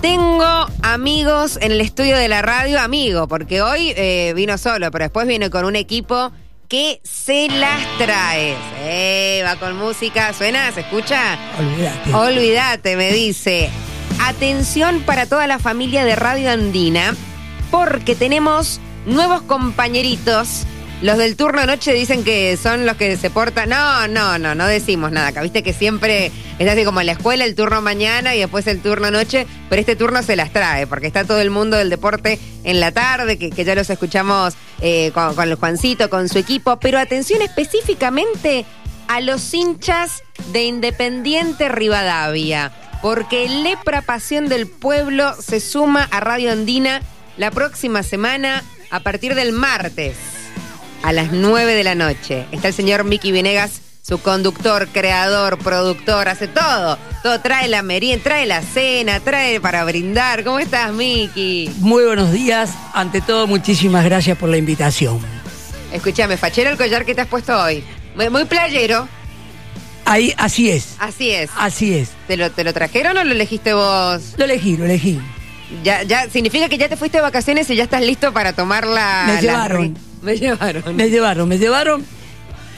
Tengo amigos en el estudio de la radio, amigo, porque hoy eh, vino solo, pero después viene con un equipo que se las trae. Eh, va con música, ¿suena? ¿Se escucha? Olvídate. Olvídate, me dice. Atención para toda la familia de Radio Andina, porque tenemos nuevos compañeritos. Los del turno noche dicen que son los que se portan. No, no, no, no decimos nada acá. Viste que siempre es así como en la escuela, el turno mañana y después el turno noche, pero este turno se las trae, porque está todo el mundo del deporte en la tarde, que, ya los escuchamos eh, con, con el Juancito, con su equipo. Pero atención específicamente a los hinchas de Independiente Rivadavia, porque Lepra Pasión del Pueblo se suma a Radio Andina la próxima semana a partir del martes a las 9 de la noche. Está el señor Miki Venegas, su conductor, creador, productor, hace todo. Todo trae la merienda, trae la cena, trae para brindar. ¿Cómo estás, Miki? Muy buenos días. Ante todo, muchísimas gracias por la invitación. Escúchame, fachero el collar que te has puesto hoy. Muy, muy playero, Ahí, así es. así es. Así es. ¿Te lo, ¿Te lo trajeron o lo elegiste vos? Lo elegí, lo elegí. Ya, ya, significa que ya te fuiste de vacaciones y ya estás listo para tomar la. Me la- llevaron. Me llevaron. Me llevaron, me llevaron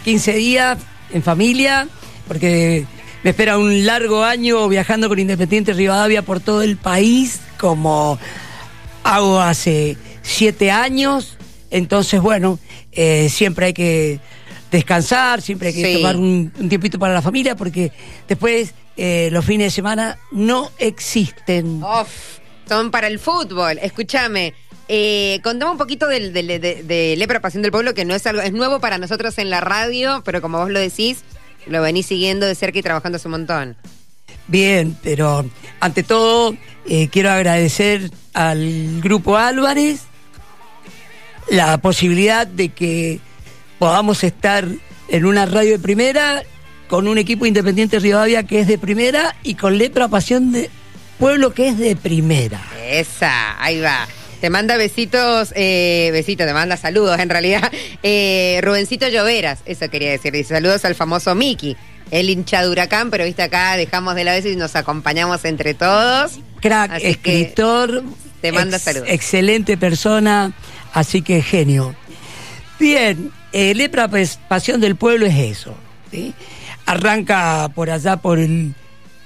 15 días en familia, porque me espera un largo año viajando con Independiente Rivadavia por todo el país, como hago hace siete años. Entonces, bueno, eh, siempre hay que descansar, siempre hay que Sí. tomar un, un tiempito para la familia, porque después eh, los fines de semana no existen. Son para el fútbol. Escúchame. Eh, contame un poquito del, del- de, de Lepra Pasión del Pueblo, que no es algo, es nuevo para nosotros en la radio, pero como vos lo decís, lo venís siguiendo de cerca y trabajando hace un montón. Bien, pero ante todo eh, quiero agradecer al Grupo Álvarez la posibilidad de que podamos estar en una radio de primera con un equipo independiente Rivadavia que es de primera y con Lepra Pasión de Pueblo que es de primera. Esa, ahí va. Te manda besitos, eh, besitos, te manda saludos en realidad. Eh, Rubencito Lloveras, eso quería decir. Dice saludos al famoso Miki, el hincha de huracán, pero viste acá dejamos de la vez y nos acompañamos entre todos. Crack, Así escritor, te manda ex- saludos. excelente persona, así que genio. Bien, eh, Lepra pues, Pasión del Pueblo es eso. ¿sí? Arranca por allá por el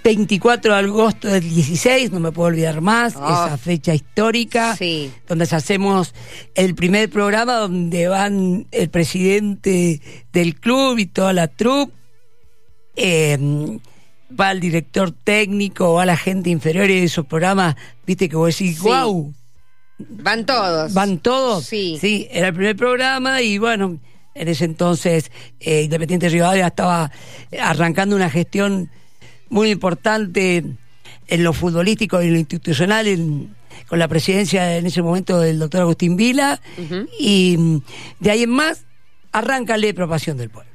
24 de agosto del 16, no me puedo olvidar más, Oh. esa fecha histórica, Sí. donde hacemos el primer programa donde van el presidente del club y toda la troupe, eh, va el director técnico, va la gente inferior y esos programas, viste que vos decís, Sí. wow, Van todos. van todos. Sí. Sí, era el primer programa y bueno, en ese entonces eh, Independiente Rivadavia estaba arrancando una gestión muy importante en lo futbolístico y en lo institucional en- con la presidencia en ese momento del doctor Agustín Vila y de ahí en más arranca la Pasión del Pueblo.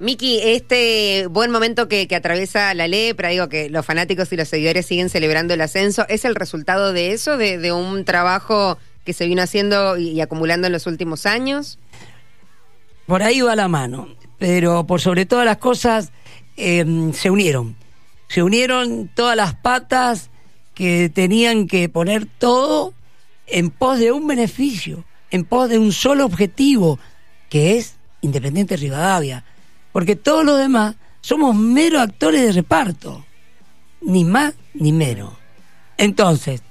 Miki, este buen momento que, que atraviesa la lepra, digo que los fanáticos y los seguidores siguen celebrando el ascenso, ¿es el resultado de eso, de, de un trabajo que se vino haciendo y, y acumulando en los últimos años? Por ahí va la mano, pero por sobre todas las cosas eh, se unieron. Se unieron todas las patas que tenían que poner todo en pos de un beneficio, en pos de un solo objetivo, que es Independiente Rivadavia. Porque todos los demás somos meros actores de reparto, ni más ni menos. Entonces,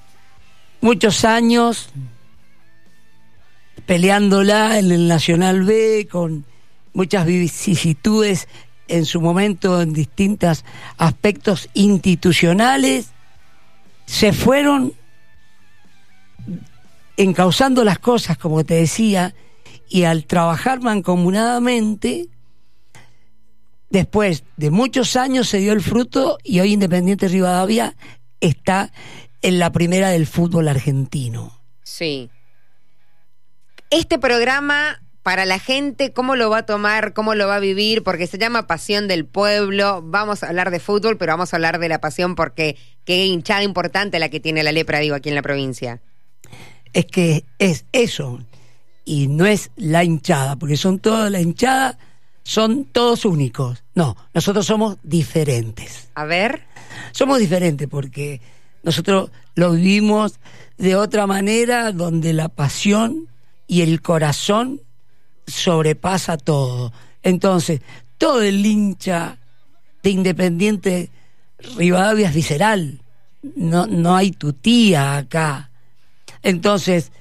muchos años peleándola en el Nacional B con muchas vicisitudes en su momento en distintos aspectos institucionales, se fueron encauzando las cosas, como te decía, y al trabajar mancomunadamente, después de muchos años se dio el fruto y hoy Independiente Rivadavia está en la primera del fútbol argentino. Sí. Este programa, para la gente, ¿cómo lo va a tomar? ¿Cómo lo va a vivir? Porque se llama Pasión del Pueblo. Vamos a hablar de fútbol, pero vamos a hablar de la pasión porque qué hinchada importante la que tiene la lepra, digo, aquí en la provincia. es que es eso y no es la hinchada, porque son toda la hinchada, son todos únicos. No, nosotros somos diferentes. A ver. Somos diferentes porque nosotros lo vivimos de otra manera donde la pasión y el corazón sobrepasa todo. Entonces, todo el hincha de Independiente Rivadavia es visceral. No, no hay tu tía acá. Entonces,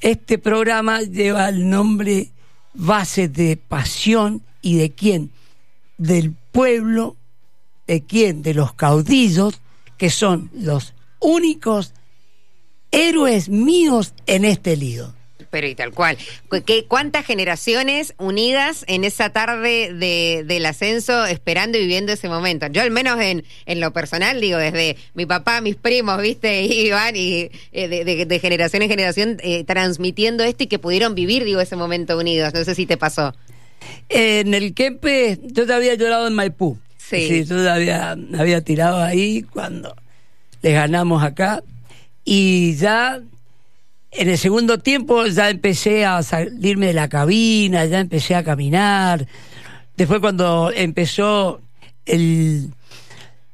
este programa lleva el nombre base de pasión y de quién? Del pueblo, de quién? De los caudillos, que son los únicos héroes míos en este lío pero y tal cual. ¿Qué, ¿Cuántas generaciones unidas en esa tarde de, del ascenso esperando y viviendo ese momento? Yo al menos en, en lo personal, digo, desde mi papá, mis primos, viste, y eh, de, generación en generación eh, transmitiendo esto y que pudieron vivir, digo, ese momento unidos. No sé si te pasó. En el Kempe, yo te había llorado en Maipú. Sí. sí yo te había, había tirado ahí cuando les ganamos acá. Y ya en el segundo tiempo ya empecé a salirme de la cabina, ya empecé a caminar. Después cuando empezó el,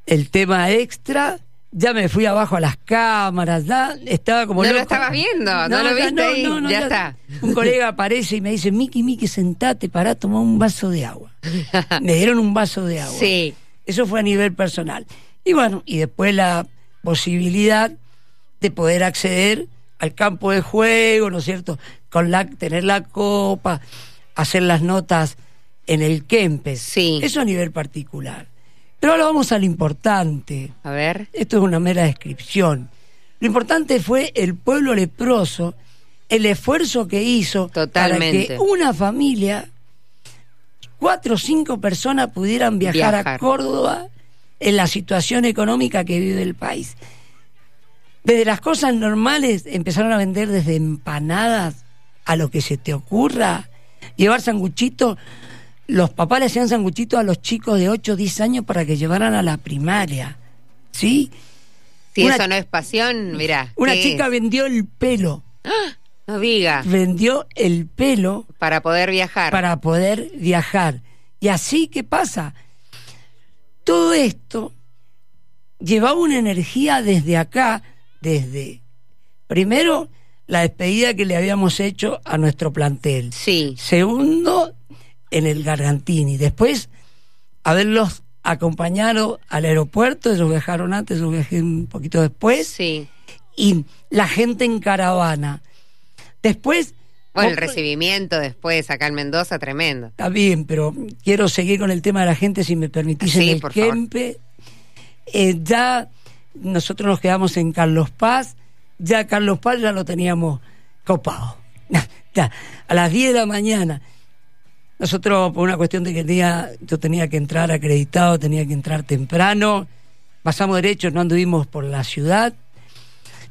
el tema extra, ya me fui abajo a las cámaras, ya estaba como No lo estabas viendo, no, lo viste ahí, ya, está. Un colega aparece y me dice, Miki, Miki, sentate, para tomar un vaso de agua. me dieron un vaso de agua. Sí. Eso fue a nivel personal. Y bueno, y después la posibilidad de poder acceder al campo de juego, ¿no es cierto? Con la, tener la copa, hacer las notas en el Kempes. Sí. Eso a nivel particular. Pero ahora vamos al importante. A ver. Esto es una mera descripción. Lo importante fue el pueblo leproso, el esfuerzo que hizo para que una familia, cuatro o cinco personas pudieran viajar. a Córdoba en la situación económica que vive el país. Desde las cosas normales empezaron a vender desde empanadas a lo que se te ocurra. Llevar sanguchitos. Los papás le hacían sanguchitos a los chicos de 8 o 10 años para que llevaran a la primaria. ¿Sí? Si eso no es pasión, mira. Una chica vendió el pelo. No diga. Vendió el pelo. Para poder viajar. Para poder viajar. Y así, ¿qué pasa? Todo esto llevaba una energía desde acá desde, primero, la despedida que le habíamos hecho a nuestro plantel. Sí. Segundo, en el Gargantini. Después, haberlos acompañado al aeropuerto, ellos viajaron antes, yo viajé un poquito después. Sí. Y la gente en caravana. Después... Bueno, el recibimiento después acá en Mendoza, tremendo. Está bien, pero quiero seguir con el tema de la gente, si me permitís, en el Kempe. Eh, ya nosotros nos quedamos en Carlos Paz, ya Carlos Paz ya lo teníamos copado. a las 10 de la mañana. Nosotros, por una cuestión de que día yo tenía que entrar acreditado, tenía que entrar temprano, pasamos derecho, no anduvimos por la ciudad,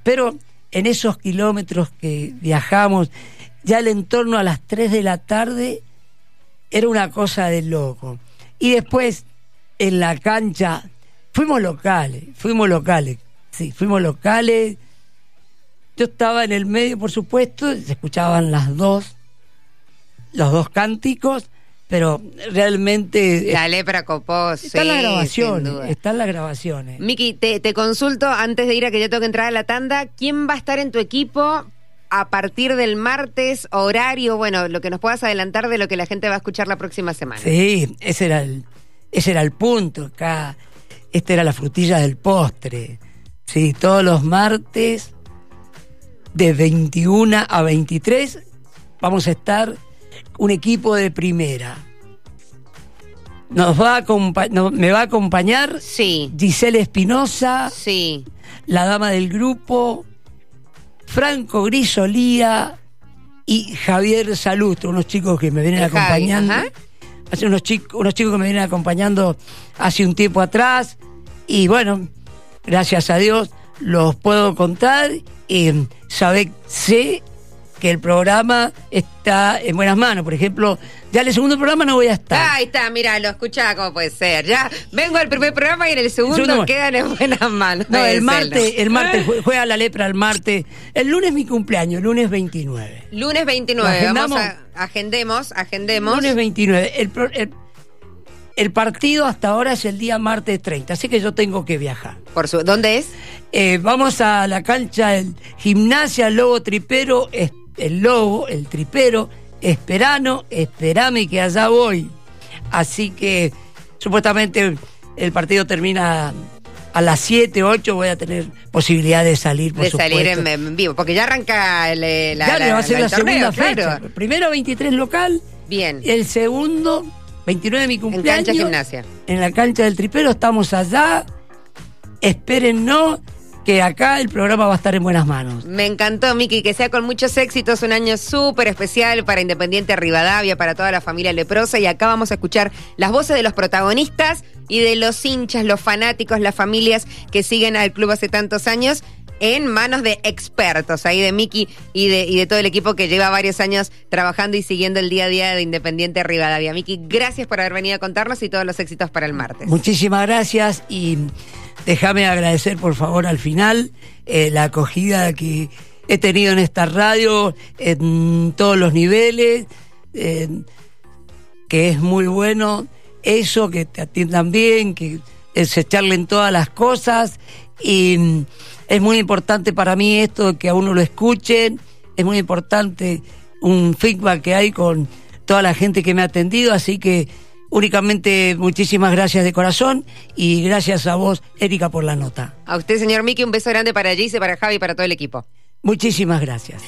pero en esos kilómetros que viajamos, ya el entorno a las 3 de la tarde era una cosa de loco. Y después, en la cancha, Fuimos locales, fuimos locales, sí, fuimos locales. Yo estaba en el medio, por supuesto, se escuchaban las dos, los dos cánticos, pero realmente... La lepra copó, Están las grabaciones, están las grabaciones. Miki, te, te consulto antes de ir a que yo tengo que entrar a la tanda, ¿quién va a estar en tu equipo a partir del martes, horario, bueno, lo que nos puedas adelantar de lo que la gente va a escuchar la próxima semana. Sí, ese era el, ese era el punto. Acá esta era la frutilla del postre. Sí, todos los martes de 21 a 23 vamos a estar un equipo de primera. Nos va a me va a acompañar sí. Giselle Espinosa, sí. la dama del grupo, Franco Grisolía y Javier Salustro, unos chicos que me vienen acompañando. hace unos chicos, unos chicos que me vienen acompañando hace un tiempo atrás. Y bueno, gracias a Dios los puedo contar y sabe, sé que el programa está en buenas manos. Por ejemplo, ya en el segundo programa no voy a estar. Ahí está, mira, lo escuchaba cómo puede ser. Ya vengo al primer programa y en el segundo, quedan en buenas manos. No, el martes, el martes juega la lepra el martes. El lunes mi cumpleaños, lunes 29. Lunes 29, vamos a agendemos, agendemos. Lunes 29. El, El partido hasta ahora es el día martes 30, así que yo tengo que viajar. Por su, ¿Dónde es? Eh, vamos a la cancha del Gimnasia Lobo Tripero, el Lobo, el Tripero, Esperano, esperame que allá voy. Así que supuestamente el partido termina a las 7, 8 voy a tener posibilidad de salir, por De salir en, vivo, porque ya arranca el, eh, la, ya, va a ser la segunda fecha. Primero 23 local. Bien. El segundo, 29 de mi cumpleaños. En cancha gimnasia. En la cancha del tripero, estamos allá. Espérennos que acá el programa va a estar en buenas manos. Me encantó, Miki, que sea con muchos éxitos, un año súper especial para Independiente Rivadavia, para toda la familia leprosa. Y acá vamos a escuchar las voces de los protagonistas y de los hinchas, los fanáticos, las familias que siguen al club hace tantos años en manos de expertos, ahí de Miki y de, y de todo el equipo que lleva varios años trabajando y siguiendo el día a día de Independiente Rivadavia. Miki, gracias por haber venido a contarnos y todos los éxitos para el martes. Muchísimas gracias y Déjame agradecer, por favor, al final eh, la acogida que he tenido en esta radio en todos los niveles, que es muy bueno eso, que te atiendan bien, que se charlen todas las cosas y mm, es muy importante para mí esto que a uno lo escuchen, es muy importante un feedback que hay con toda la gente que me ha atendido, así que Únicamente muchísimas gracias de corazón y gracias a vos, Erika, por la nota. A usted, señor Miki, un beso grande para Gise, para Javi y para todo el equipo. Muchísimas gracias.